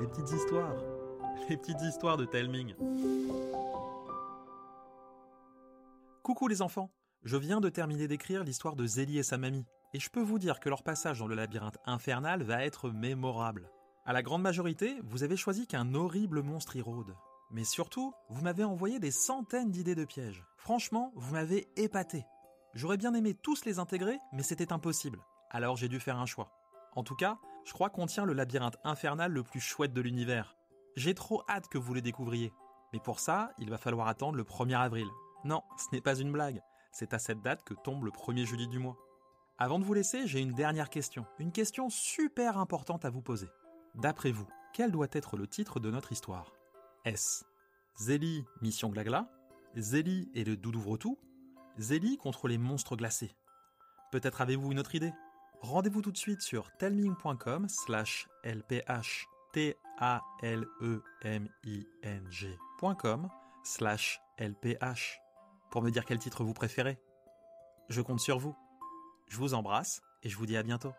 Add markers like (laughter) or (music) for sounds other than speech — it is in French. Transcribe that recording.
les petites histoires, (laughs) les petites histoires de Telming. Coucou les enfants, je viens de terminer d'écrire l'histoire de Zélie et sa mamie, et je peux vous dire que leur passage dans le labyrinthe infernal va être mémorable. À la grande majorité, vous avez choisi qu'un horrible monstre y rôde. Mais surtout, vous m'avez envoyé des centaines d'idées de pièges. Franchement, vous m'avez épaté. J'aurais bien aimé tous les intégrer, mais c'était impossible. Alors j'ai dû faire un choix. En tout cas, je crois qu'on tient le labyrinthe infernal le plus chouette de l'univers. J'ai trop hâte que vous le découvriez. Mais pour ça, il va falloir attendre le 1er avril. Non, ce n'est pas une blague. C'est à cette date que tombe le premier jeudi du mois. Avant de vous laisser, j'ai une dernière question. Une question super importante à vous poser. D'après vous, quel doit être le titre de notre histoire? Est-ce Zélie, mission Glagla Zélie et le Doudouvre-tout Zélie contre les monstres glacés Peut-être avez-vous une autre idée? Rendez-vous tout de suite sur telming.com slash lph t a l e m i n g.com slash lph pour me dire quel titre vous préférez. Je compte sur vous. Je vous embrasse et je vous dis à bientôt.